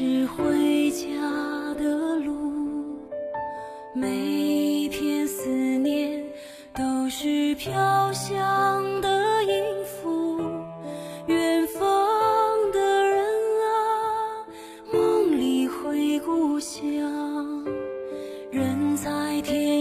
是回家的路每一片思念都是飘香的音符。远方的人啊梦里回故乡人在天